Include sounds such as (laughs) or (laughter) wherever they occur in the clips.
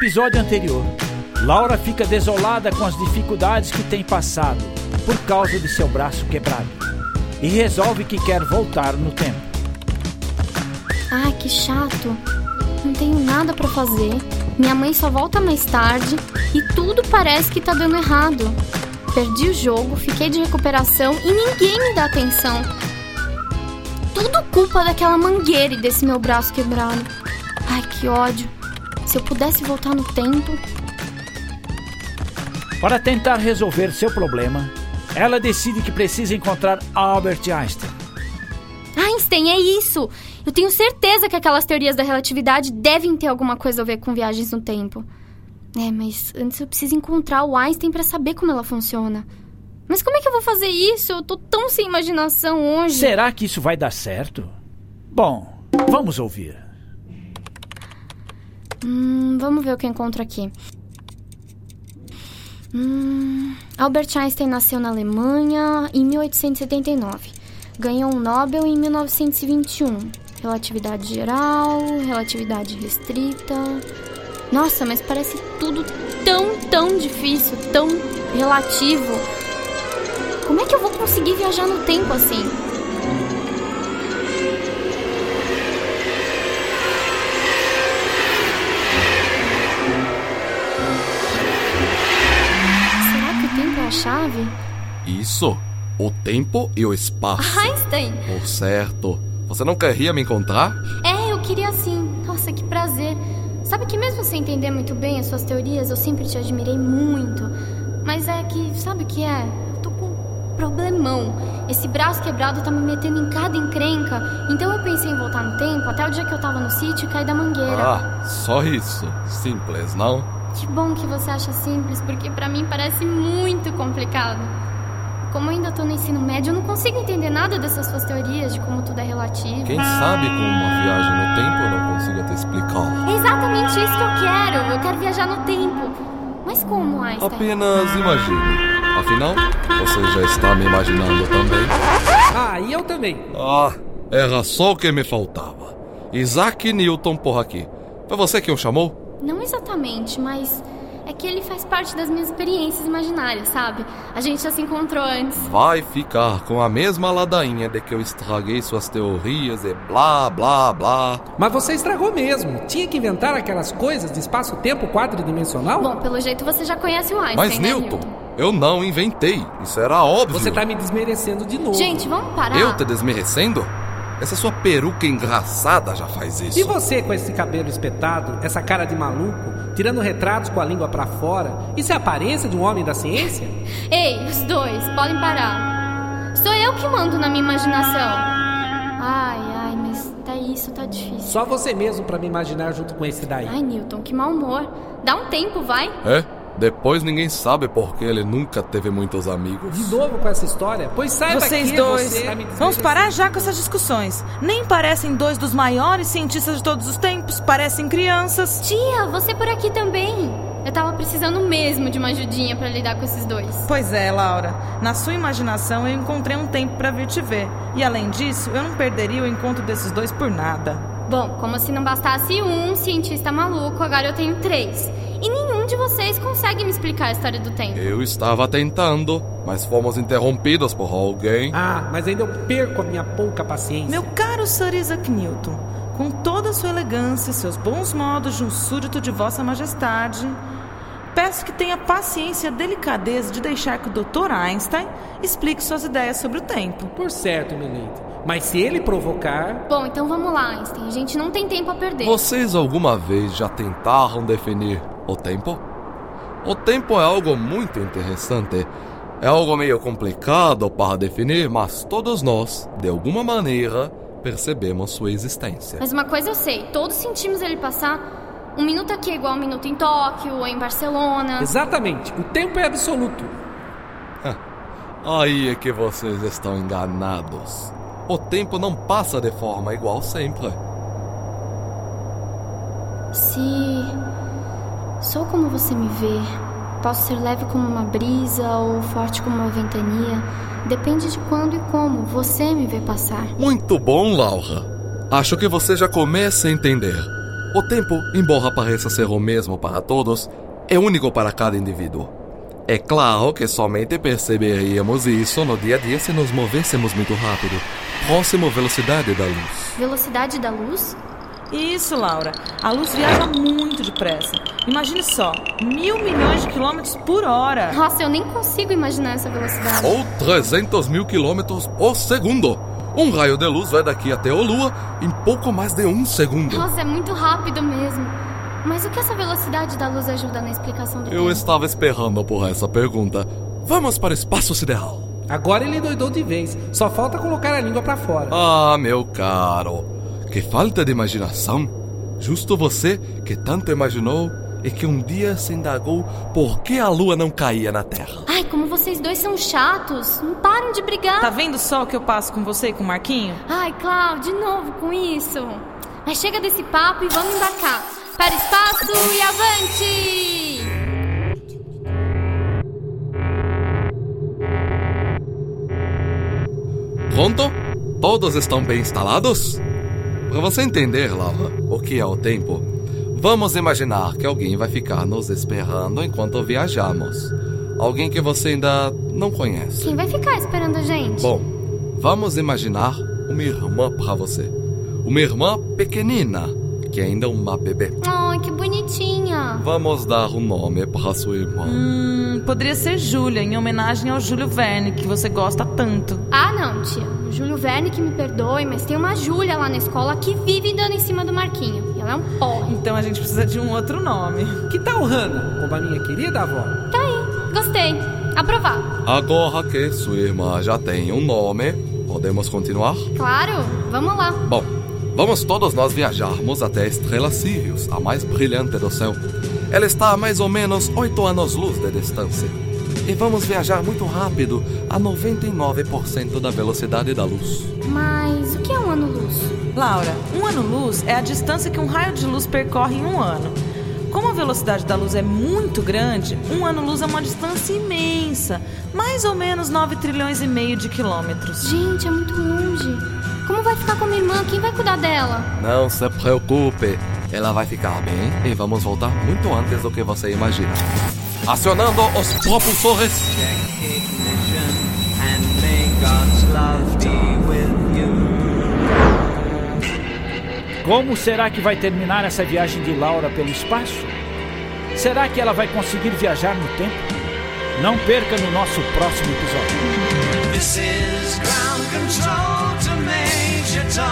Episódio anterior, Laura fica desolada com as dificuldades que tem passado por causa de seu braço quebrado e resolve que quer voltar no tempo. Ai, que chato. Não tenho nada para fazer. Minha mãe só volta mais tarde e tudo parece que tá dando errado. Perdi o jogo, fiquei de recuperação e ninguém me dá atenção. Tudo culpa daquela mangueira e desse meu braço quebrado. Ai, que ódio. Se eu pudesse voltar no tempo. Para tentar resolver seu problema, ela decide que precisa encontrar Albert Einstein. Einstein, é isso! Eu tenho certeza que aquelas teorias da relatividade devem ter alguma coisa a ver com viagens no tempo. É, mas antes eu preciso encontrar o Einstein para saber como ela funciona. Mas como é que eu vou fazer isso? Eu tô tão sem imaginação hoje. Será que isso vai dar certo? Bom, vamos ouvir. Hum, vamos ver o que encontro aqui. Hum, Albert Einstein nasceu na Alemanha em 1879. Ganhou um Nobel em 1921. Relatividade geral, relatividade restrita. Nossa, mas parece tudo tão, tão difícil, tão relativo. Como é que eu vou conseguir viajar no tempo assim? Chave? Isso. O tempo e o espaço. Einstein! Por certo. Você não queria me encontrar? É, eu queria sim. Nossa, que prazer. Sabe que mesmo sem entender muito bem as suas teorias, eu sempre te admirei muito. Mas é que, sabe o que é? Eu tô com um problemão. Esse braço quebrado tá me metendo em cada encrenca. Então eu pensei em voltar no tempo, até o dia que eu tava no sítio e caí da mangueira. Ah, só isso. Simples, não? Que bom que você acha simples, porque para mim parece muito complicado. Como eu ainda tô no ensino médio, eu não consigo entender nada dessas suas teorias de como tudo é relativo. Quem sabe com uma viagem no tempo eu não consigo te explicar. É exatamente isso que eu quero. Eu quero viajar no tempo. Mas como, Einstein? Apenas imagine. Afinal, você já está me imaginando também. Ah, e eu também. Ah, era só o que me faltava. Isaac Newton por aqui. Foi você quem o chamou? Não exatamente, mas é que ele faz parte das minhas experiências imaginárias, sabe? A gente já se encontrou antes. Vai ficar com a mesma ladainha de que eu estraguei suas teorias e blá blá blá. Mas você estragou mesmo. Tinha que inventar aquelas coisas de espaço-tempo quadridimensional? Bom, pelo jeito você já conhece o Einstein. Mas né, Newton, Newton, eu não inventei. Isso era óbvio. Você tá me desmerecendo de novo. Gente, vamos parar. Eu te desmerecendo? Essa sua peruca engraçada já faz isso. E você com esse cabelo espetado, essa cara de maluco, tirando retratos com a língua para fora? Isso é a aparência de um homem da ciência? (laughs) Ei, os dois, podem parar. Sou eu que mando na minha imaginação. Ai, ai, mas tá isso, tá difícil. Só você mesmo para me imaginar junto com esse daí. Ai, Newton, que mau humor. Dá um tempo, vai. É? Depois ninguém sabe porque ele nunca teve muitos amigos. De novo com essa história? Pois saiba Vocês que dois, você vamos parar já com essas discussões. Nem parecem dois dos maiores cientistas de todos os tempos, parecem crianças. Tia, você por aqui também. Eu tava precisando mesmo de uma ajudinha para lidar com esses dois. Pois é, Laura. Na sua imaginação eu encontrei um tempo para vir te ver. E além disso, eu não perderia o encontro desses dois por nada. Bom, como se não bastasse um cientista maluco, agora eu tenho três. E vocês consegue me explicar a história do tempo. Eu estava tentando, mas fomos interrompidos por alguém. Ah, mas ainda eu perco a minha pouca paciência. Meu caro Sir Isaac Newton, com toda a sua elegância e seus bons modos de um súdito de Vossa Majestade, peço que tenha paciência e delicadeza de deixar que o Dr. Einstein explique suas ideias sobre o tempo. Por certo, Milady. Mas se ele provocar. Bom, então vamos lá, Einstein. A gente não tem tempo a perder. Vocês alguma vez já tentaram definir o tempo? O tempo é algo muito interessante. É algo meio complicado para definir, mas todos nós, de alguma maneira, percebemos sua existência. Mas uma coisa eu sei: todos sentimos ele passar. Um minuto aqui é igual um minuto em Tóquio ou em Barcelona. Exatamente. O tempo é absoluto. Aí é que vocês estão enganados. O tempo não passa de forma igual sempre. Se sou como você me vê, posso ser leve como uma brisa ou forte como uma ventania. Depende de quando e como você me vê passar. Muito bom, Laura. Acho que você já começa a entender. O tempo, embora pareça ser o mesmo para todos, é único para cada indivíduo. É claro que somente perceberíamos isso no dia a dia se nos movéssemos muito rápido, próximo velocidade da luz. Velocidade da luz? Isso, Laura. A luz viaja muito depressa. Imagine só, mil milhões de quilômetros por hora. Nossa, eu nem consigo imaginar essa velocidade. Ou 300 mil quilômetros por segundo. Um raio de luz vai daqui até a Lua em pouco mais de um segundo. Nossa, é muito rápido mesmo. Mas o que essa velocidade da luz ajuda na explicação do Eu tempo? estava esperando por essa pergunta. Vamos para o espaço sideral. Agora ele doidou de vez. Só falta colocar a língua pra fora. Ah, meu caro, que falta de imaginação. Justo você que tanto imaginou e que um dia se indagou por que a lua não caía na Terra. Ai, como vocês dois são chatos. Não param de brigar. Tá vendo só o que eu passo com você e com o Marquinho? Ai, Cláudio, de novo com isso. Mas chega desse papo e vamos embarcar. Para o espaço e avante! Pronto? Todos estão bem instalados? Para você entender, Laura, o que é o tempo, vamos imaginar que alguém vai ficar nos esperando enquanto viajamos. Alguém que você ainda não conhece. Quem vai ficar esperando a gente? Bom, vamos imaginar uma irmã para você. Uma irmã pequenina, que ainda é uma bebê. Ai, que bonitinha. Vamos dar um nome para sua irmã. Hum, poderia ser Júlia, em homenagem ao Júlio Verne, que você gosta tanto. Ah, não, tia. O Júlio Verne que me perdoe, mas tem uma Júlia lá na escola que vive dando em cima do Marquinho. E ela é um porre. Então a gente precisa de um outro nome. Que tal Hannah, como a minha querida avó? Tá aí, gostei. Aprovado. Agora que sua irmã já tem um nome, podemos continuar? Claro, vamos lá. Bom, vamos todos nós viajarmos até a estrela Sirius, a mais brilhante do céu. Ela está a mais ou menos 8 anos-luz de distância. E vamos viajar muito rápido, a 99% da velocidade da luz. Mas o que é um ano-luz? Laura, um ano-luz é a distância que um raio de luz percorre em um ano. Como a velocidade da luz é muito grande, um ano-luz é uma distância imensa, mais ou menos 9 trilhões e meio de quilômetros. Gente, é muito longe. Como vai ficar com minha irmã? Quem vai cuidar dela? Não se preocupe, ela vai ficar bem e vamos voltar muito antes do que você imagina. Acionando os propulsores. Como será que vai terminar essa viagem de Laura pelo espaço? Será que ela vai conseguir viajar no tempo? Não perca no nosso próximo episódio. Wichita.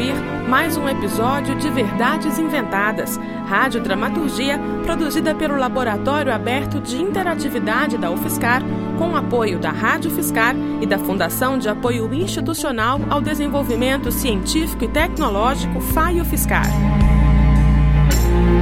Ouvir mais um episódio de Verdades Inventadas, rádio dramaturgia produzida pelo Laboratório Aberto de Interatividade da UFSCar, com apoio da Rádio Fiscar e da Fundação de Apoio Institucional ao Desenvolvimento Científico e Tecnológico FAIO Fiscar.